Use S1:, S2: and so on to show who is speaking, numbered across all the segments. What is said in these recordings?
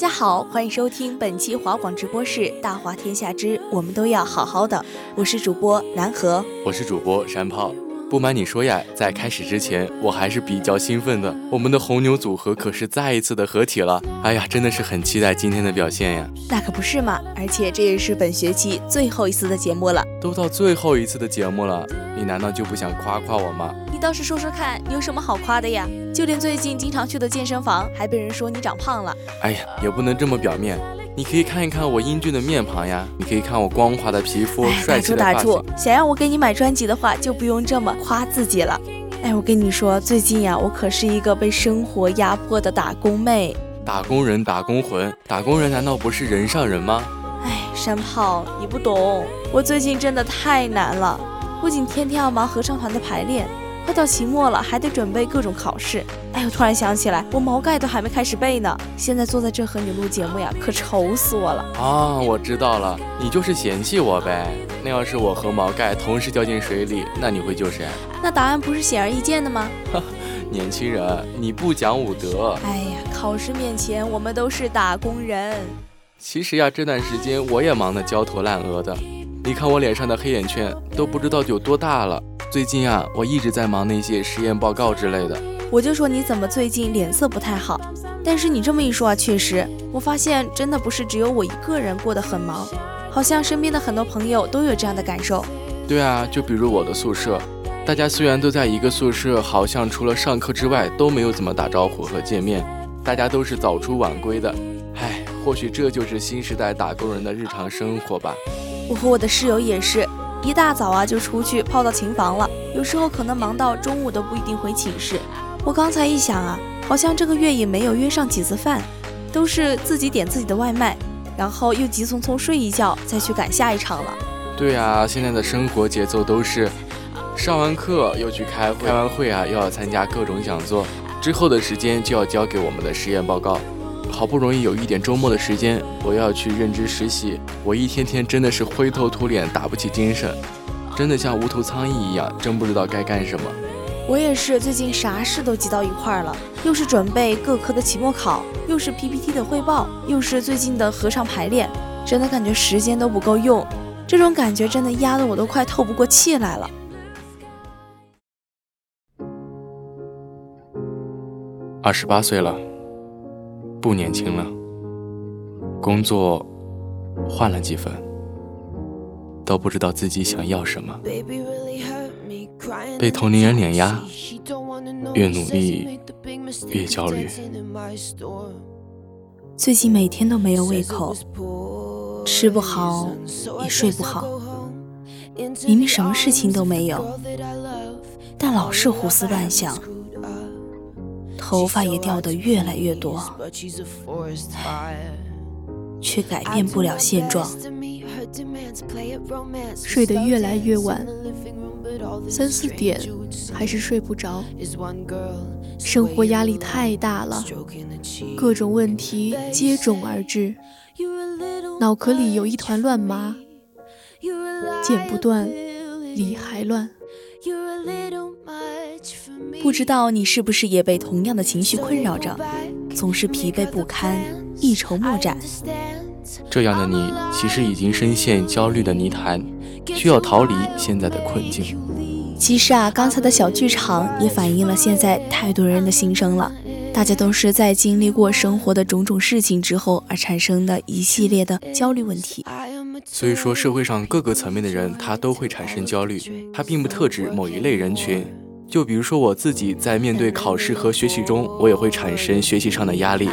S1: 家好，欢迎收听本期华广直播室《大华天下之我们都要好好的》，我是主播南河，
S2: 我是主播山炮。不瞒你说呀，在开始之前，我还是比较兴奋的。我们的红牛组合可是再一次的合体了，哎呀，真的是很期待今天的表现呀。
S1: 那可不是嘛，而且这也是本学期最后一次的节目了。
S2: 都到最后一次的节目了，你难道就不想夸夸我吗？
S1: 你倒是说说看，你有什么好夸的呀？就连最近经常去的健身房，还被人说你长胖了。
S2: 哎呀，也不能这么表面。你可以看一看我英俊的面庞呀，你可以看我光滑的皮肤、帅气的
S1: 发型。打住打住！想让我给你买专辑的话，就不用这么夸自己了。哎，我跟你说，最近呀，我可是一个被生活压迫的打工妹。
S2: 打工人，打工魂，打工人难道不是人上人吗？
S1: 哎，山炮，你不懂，我最近真的太难了，不仅天天要忙合唱团的排练。快到期末了，还得准备各种考试。哎呦，突然想起来，我毛概都还没开始背呢。现在坐在这和你录节目呀，可愁死我了
S2: 啊！我知道了，你就是嫌弃我呗。那要是我和毛概同时掉进水里，那你会救谁？
S1: 那答案不是显而易见的吗？
S2: 年轻人，你不讲武德。
S1: 哎呀，考试面前，我们都是打工人。
S2: 其实呀，这段时间我也忙得焦头烂额的。你看我脸上的黑眼圈，都不知道有多大了。最近啊，我一直在忙那些实验报告之类的。
S1: 我就说你怎么最近脸色不太好？但是你这么一说啊，确实，我发现真的不是只有我一个人过得很忙，好像身边的很多朋友都有这样的感受。
S2: 对啊，就比如我的宿舍，大家虽然都在一个宿舍，好像除了上课之外都没有怎么打招呼和见面，大家都是早出晚归的。唉，或许这就是新时代打工人的日常生活吧。
S1: 我和我的室友也是。一大早啊就出去泡到琴房了，有时候可能忙到中午都不一定回寝室。我刚才一想啊，好像这个月也没有约上几次饭，都是自己点自己的外卖，然后又急匆匆睡一觉再去赶下一场了。
S2: 对啊，现在的生活节奏都是上完课又去开会，开完会啊又要参加各种讲座，之后的时间就要交给我们的实验报告。好不容易有一点周末的时间，我要去任职实习。我一天天真的是灰头土脸，打不起精神，真的像无头苍蝇一样，真不知道该干什么。
S1: 我也是，最近啥事都挤到一块儿了，又是准备各科的期末考，又是 PPT 的汇报，又是最近的合唱排练，真的感觉时间都不够用。这种感觉真的压得我都快透不过气来了。
S2: 二十八岁了。不年轻了，工作换了几份，都不知道自己想要什么。被同龄人碾压，越努力越焦虑。
S1: 最近每天都没有胃口，吃不好也睡不好。明明什么事情都没有，但老是胡思乱想。头发也掉得越来越多，却改变不了现状。
S3: 睡得越来越晚，三四点还是睡不着。生活压力太大了，各种问题接踵而至，脑壳里有一团乱麻，剪不断，理还乱。
S1: 不知道你是不是也被同样的情绪困扰着，总是疲惫不堪，一筹莫展。
S2: 这样的你其实已经深陷焦虑的泥潭，需要逃离现在的困境。
S1: 其实啊，刚才的小剧场也反映了现在太多人的心声了。大家都是在经历过生活的种种事情之后而产生的一系列的焦虑问题。
S2: 所以说，社会上各个层面的人，他都会产生焦虑，他并不特指某一类人群。就比如说我自己在面对考试和学习中，我也会产生学习上的压力。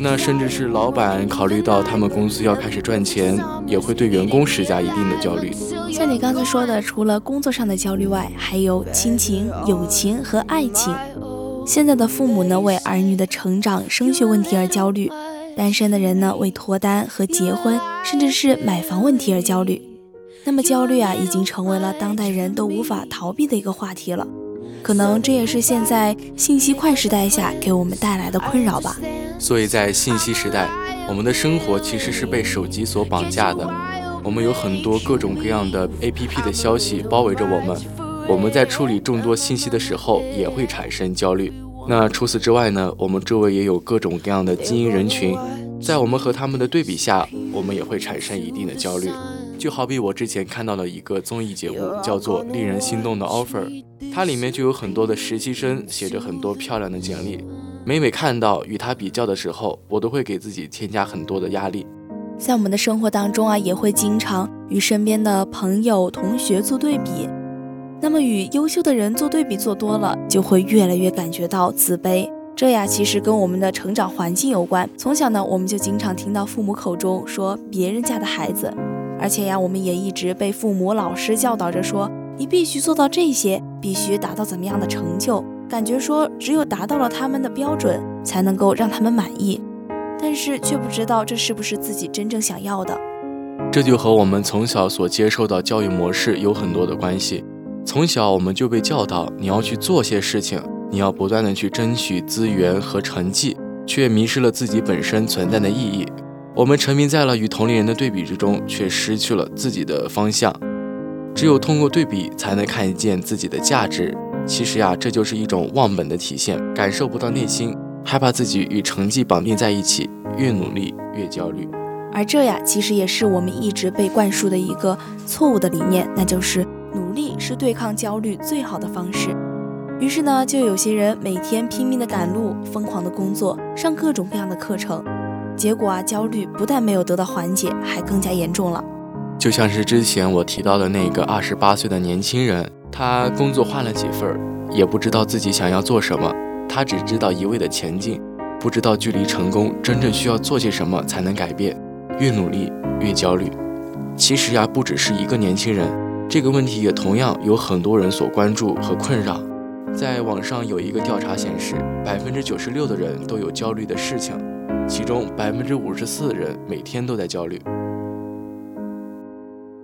S2: 那甚至是老板考虑到他们公司要开始赚钱，也会对员工施加一定的焦虑。
S1: 像你刚才说的，除了工作上的焦虑外，还有亲情、友情和爱情。现在的父母呢，为儿女的成长、升学问题而焦虑；单身的人呢，为脱单和结婚，甚至是买房问题而焦虑。那么焦虑啊，已经成为了当代人都无法逃避的一个话题了。可能这也是现在信息快时代下给我们带来的困扰吧。
S2: 所以在信息时代，我们的生活其实是被手机所绑架的。我们有很多各种各样的 APP 的消息包围着我们。我们在处理众多信息的时候也会产生焦虑。那除此之外呢？我们周围也有各种各样的精英人群，在我们和他们的对比下，我们也会产生一定的焦虑。就好比我之前看到了一个综艺节目，叫做《令人心动的 offer》，它里面就有很多的实习生写着很多漂亮的简历，每每看到与他比较的时候，我都会给自己添加很多的压力。
S1: 在我们的生活当中啊，也会经常与身边的朋友、同学做对比。那么与优秀的人做对比做多了，就会越来越感觉到自卑。这呀，其实跟我们的成长环境有关。从小呢，我们就经常听到父母口中说别人家的孩子，而且呀，我们也一直被父母、老师教导着说，你必须做到这些，必须达到怎么样的成就，感觉说只有达到了他们的标准，才能够让他们满意。但是却不知道这是不是自己真正想要的。
S2: 这就和我们从小所接受的教育模式有很多的关系。从小我们就被教导，你要去做些事情，你要不断的去争取资源和成绩，却迷失了自己本身存在的意义。我们沉迷在了与同龄人的对比之中，却失去了自己的方向。只有通过对比，才能看见自己的价值。其实呀，这就是一种忘本的体现，感受不到内心，害怕自己与成绩绑定在一起，越努力越焦虑。
S1: 而这呀，其实也是我们一直被灌输的一个错误的理念，那就是。努力是对抗焦虑最好的方式。于是呢，就有些人每天拼命的赶路，疯狂的工作，上各种各样的课程，结果啊，焦虑不但没有得到缓解，还更加严重了。
S2: 就像是之前我提到的那个二十八岁的年轻人，他工作换了几份儿，也不知道自己想要做什么，他只知道一味的前进，不知道距离成功真正需要做些什么才能改变。越努力越焦虑。其实呀，不只是一个年轻人。这个问题也同样有很多人所关注和困扰。在网上有一个调查显示，百分之九十六的人都有焦虑的事情，其中百分之五十四人每天都在焦虑。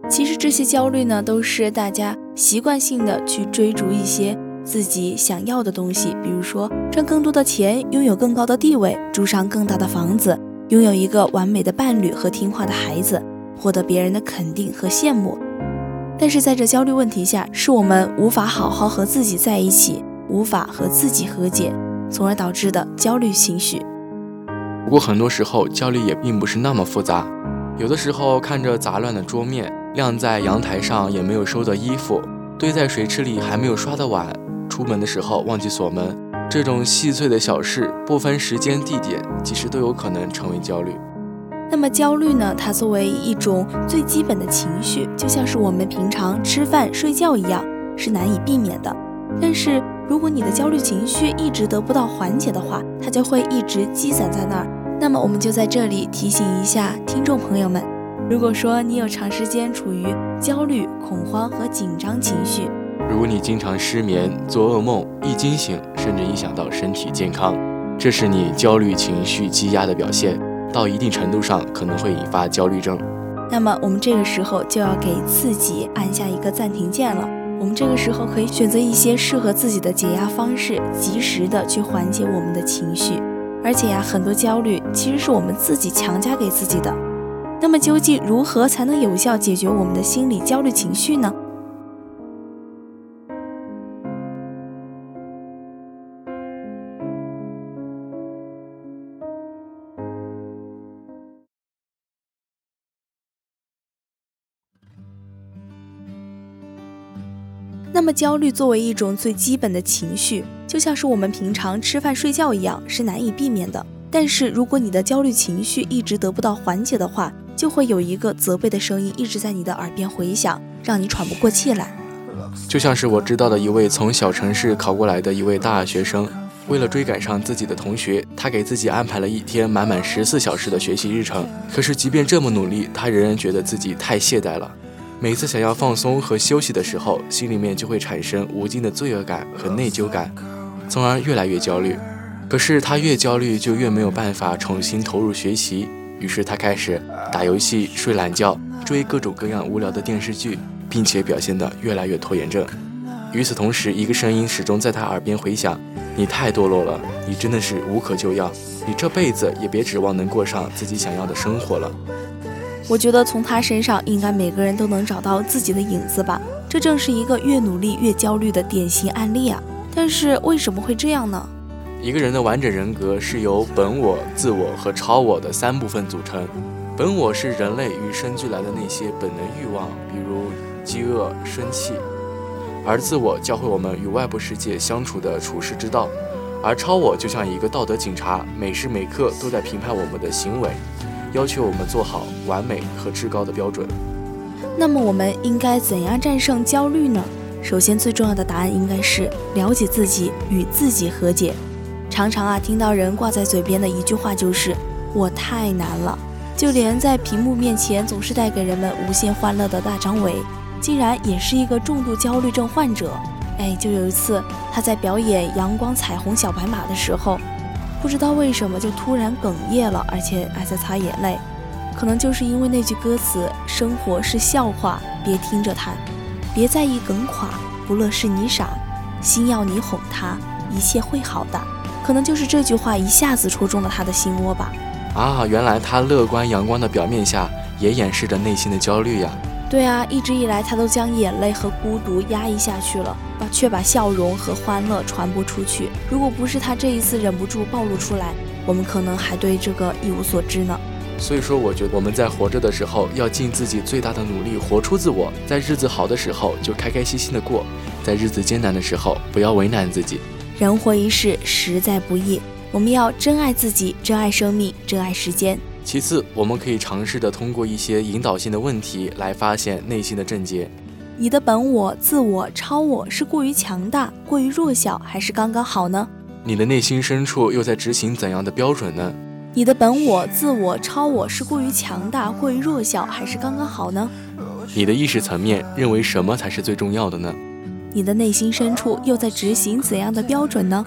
S1: 其实这些焦虑呢，都是大家习惯性的去追逐一些自己想要的东西，比如说赚更多的钱、拥有更高的地位、住上更大的房子、拥有一个完美的伴侣和听话的孩子、获得别人的肯定和羡慕。但是在这焦虑问题下，是我们无法好好和自己在一起，无法和自己和解，从而导致的焦虑情绪。
S2: 不过很多时候焦虑也并不是那么复杂，有的时候看着杂乱的桌面，晾在阳台上也没有收的衣服，堆在水池里还没有刷的碗，出门的时候忘记锁门，这种细碎的小事，不分时间地点，其实都有可能成为焦虑。
S1: 那么焦虑呢？它作为一种最基本的情绪，就像是我们平常吃饭、睡觉一样，是难以避免的。但是如果你的焦虑情绪一直得不到缓解的话，它就会一直积攒在那儿。那么我们就在这里提醒一下听众朋友们：如果说你有长时间处于焦虑、恐慌和紧张情绪，
S2: 如果你经常失眠、做噩梦，易惊醒甚至影响到身体健康，这是你焦虑情绪积压的表现。到一定程度上可能会引发焦虑症，
S1: 那么我们这个时候就要给自己按下一个暂停键了。我们这个时候可以选择一些适合自己的解压方式，及时的去缓解我们的情绪。而且呀，很多焦虑其实是我们自己强加给自己的。那么究竟如何才能有效解决我们的心理焦虑情绪呢？那么焦虑作为一种最基本的情绪，就像是我们平常吃饭睡觉一样，是难以避免的。但是如果你的焦虑情绪一直得不到缓解的话，就会有一个责备的声音一直在你的耳边回响，让你喘不过气来。
S2: 就像是我知道的一位从小城市考过来的一位大学生，为了追赶上自己的同学，他给自己安排了一天满满十四小时的学习日程。可是即便这么努力，他仍然觉得自己太懈怠了。每次想要放松和休息的时候，心里面就会产生无尽的罪恶感和内疚感，从而越来越焦虑。可是他越焦虑，就越没有办法重新投入学习。于是他开始打游戏、睡懒觉、追各种各样无聊的电视剧，并且表现得越来越拖延症。与此同时，一个声音始终在他耳边回响：“你太堕落了，你真的是无可救药，你这辈子也别指望能过上自己想要的生活了。”
S1: 我觉得从他身上，应该每个人都能找到自己的影子吧。这正是一个越努力越焦虑的典型案例啊！但是为什么会这样呢？
S2: 一个人的完整人格是由本我、自我和超我的三部分组成。本我是人类与生俱来的那些本能欲望，比如饥饿、生气；而自我教会我们与外部世界相处的处世之道；而超我就像一个道德警察，每时每刻都在评判我们的行为。要求我们做好完美和至高的标准。
S1: 那么我们应该怎样战胜焦虑呢？首先，最重要的答案应该是了解自己，与自己和解。常常啊，听到人挂在嘴边的一句话就是“我太难了”。就连在屏幕面前总是带给人们无限欢乐的大张伟，竟然也是一个重度焦虑症患者。哎，就有一次他在表演《阳光彩虹小白马》的时候。不知道为什么就突然哽咽了，而且还在擦眼泪，可能就是因为那句歌词“生活是笑话，别听着它，别在意梗垮，不乐是你傻，心要你哄他，一切会好的”，可能就是这句话一下子戳中了他的心窝吧。
S2: 啊，原来他乐观阳光的表面下也掩饰着内心的焦虑呀。
S1: 对啊，一直以来他都将眼泪和孤独压抑下去了，把却把笑容和欢乐传播出去。如果不是他这一次忍不住暴露出来，我们可能还对这个一无所知呢。
S2: 所以说，我觉得我们在活着的时候要尽自己最大的努力，活出自我。在日子好的时候就开开心心的过，在日子艰难的时候不要为难自己。
S1: 人活一世实在不易，我们要珍爱自己，珍爱生命，珍爱时间。
S2: 其次，我们可以尝试的通过一些引导性的问题来发现内心的症结。
S1: 你的本我、自我、超我是过于强大、过于弱小，还是刚刚好呢？
S2: 你的内心深处又在执行怎样的标准呢？
S1: 你的本我、自我、超我是过于强大、过于弱小，还是刚刚好呢？
S2: 你的意识层面认为什么才是最重要的呢？
S1: 你的内心深处又在执行怎样的标准呢？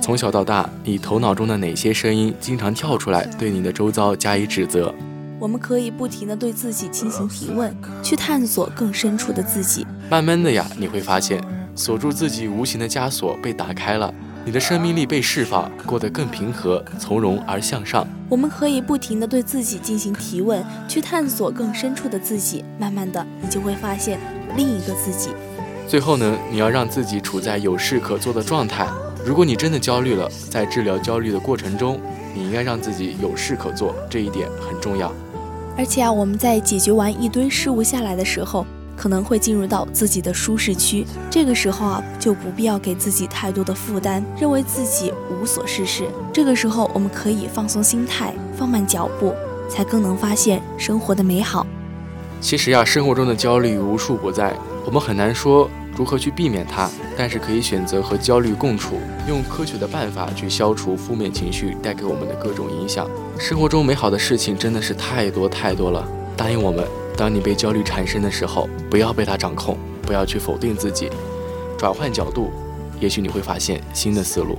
S2: 从小到大，你头脑中的哪些声音经常跳出来，对你的周遭加以指责？
S1: 我们可以不停地对自己进行提问，去探索更深处的自己。
S2: 慢慢的呀，你会发现，锁住自己无形的枷锁被打开了，你的生命力被释放，过得更平和、从容而向上。
S1: 我们可以不停地对自己进行提问，去探索更深处的自己。慢慢的，你就会发现另一个自己。
S2: 最后呢，你要让自己处在有事可做的状态。如果你真的焦虑了，在治疗焦虑的过程中，你应该让自己有事可做，这一点很重要。
S1: 而且啊，我们在解决完一堆事物下来的时候，可能会进入到自己的舒适区。这个时候啊，就不必要给自己太多的负担，认为自己无所事事。这个时候，我们可以放松心态，放慢脚步，才更能发现生活的美好。
S2: 其实呀，生活中的焦虑无处不在，我们很难说。如何去避免它？但是可以选择和焦虑共处，用科学的办法去消除负面情绪带给我们的各种影响。生活中美好的事情真的是太多太多了。答应我们，当你被焦虑缠身的时候，不要被它掌控，不要去否定自己，转换角度，也许你会发现新的思路。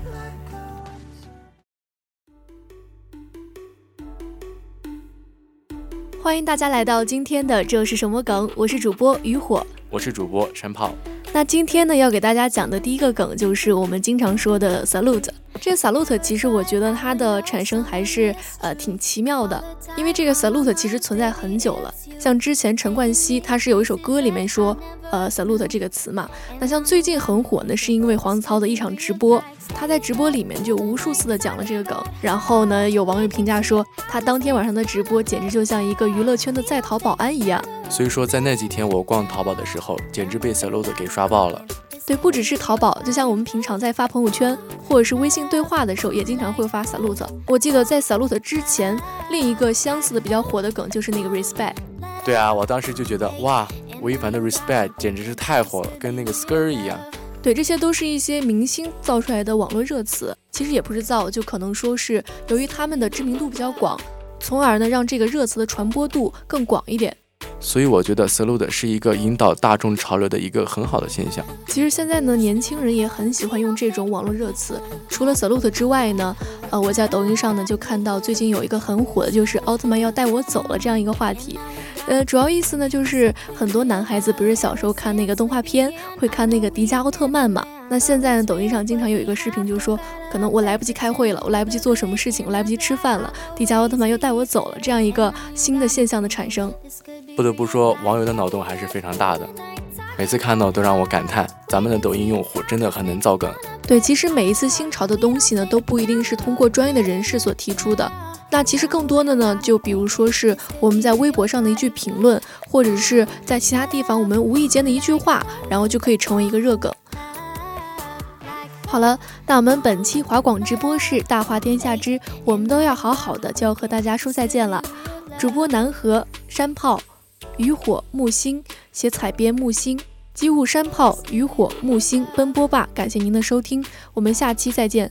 S3: 欢迎大家来到今天的这是什么梗？我是主播渔火，
S2: 我是主播山炮。
S3: 那今天呢，要给大家讲的第一个梗就是我们经常说的 salute。这个 salute 其实我觉得它的产生还是呃挺奇妙的，因为这个 salute 其实存在很久了。像之前陈冠希他是有一首歌里面说呃 salute 这个词嘛。那像最近很火呢，是因为黄子韬的一场直播，他在直播里面就无数次的讲了这个梗。然后呢，有网友评价说他当天晚上的直播简直就像一个娱乐圈的在逃保安一样。
S2: 所以说，在那几天我逛淘宝的时候，简直被 salute 给刷爆了。
S3: 对，不只是淘宝，就像我们平常在发朋友圈或者是微信对话的时候，也经常会发 salute。我记得在 salute 之前，另一个相似的比较火的梗就是那个 respect。
S2: 对啊，我当时就觉得哇，吴亦凡的 respect 简直是太火了，跟那个 skr 一样。
S3: 对，这些都是一些明星造出来的网络热词，其实也不是造，就可能说是由于他们的知名度比较广，从而呢让这个热词的传播度更广一点。
S2: 所以我觉得 salute 是一个引导大众潮流的一个很好的现象。
S3: 其实现在呢，年轻人也很喜欢用这种网络热词。除了 salute 之外呢，呃，我在抖音上呢就看到最近有一个很火的，就是奥特曼要带我走了这样一个话题。呃，主要意思呢就是很多男孩子不是小时候看那个动画片会看那个迪迦奥特曼嘛？那现在呢，抖音上经常有一个视频，就是说可能我来不及开会了，我来不及做什么事情，我来不及吃饭了，迪迦奥特曼又带我走了，这样一个新的现象的产生。
S2: 不得不说，网友的脑洞还是非常大的，每次看到都让我感叹，咱们的抖音用户真的很能造梗。
S3: 对，其实每一次新潮的东西呢，都不一定是通过专业的人士所提出的，那其实更多的呢，就比如说是我们在微博上的一句评论，或者是在其他地方我们无意间的一句话，然后就可以成为一个热梗。好了，那我们本期华广直播室大话天下之我们都要好好的，就要和大家说再见了。主播南河山炮。渔火木星写彩编木星机务山炮渔火木星奔波吧，感谢您的收听，我们下期再见。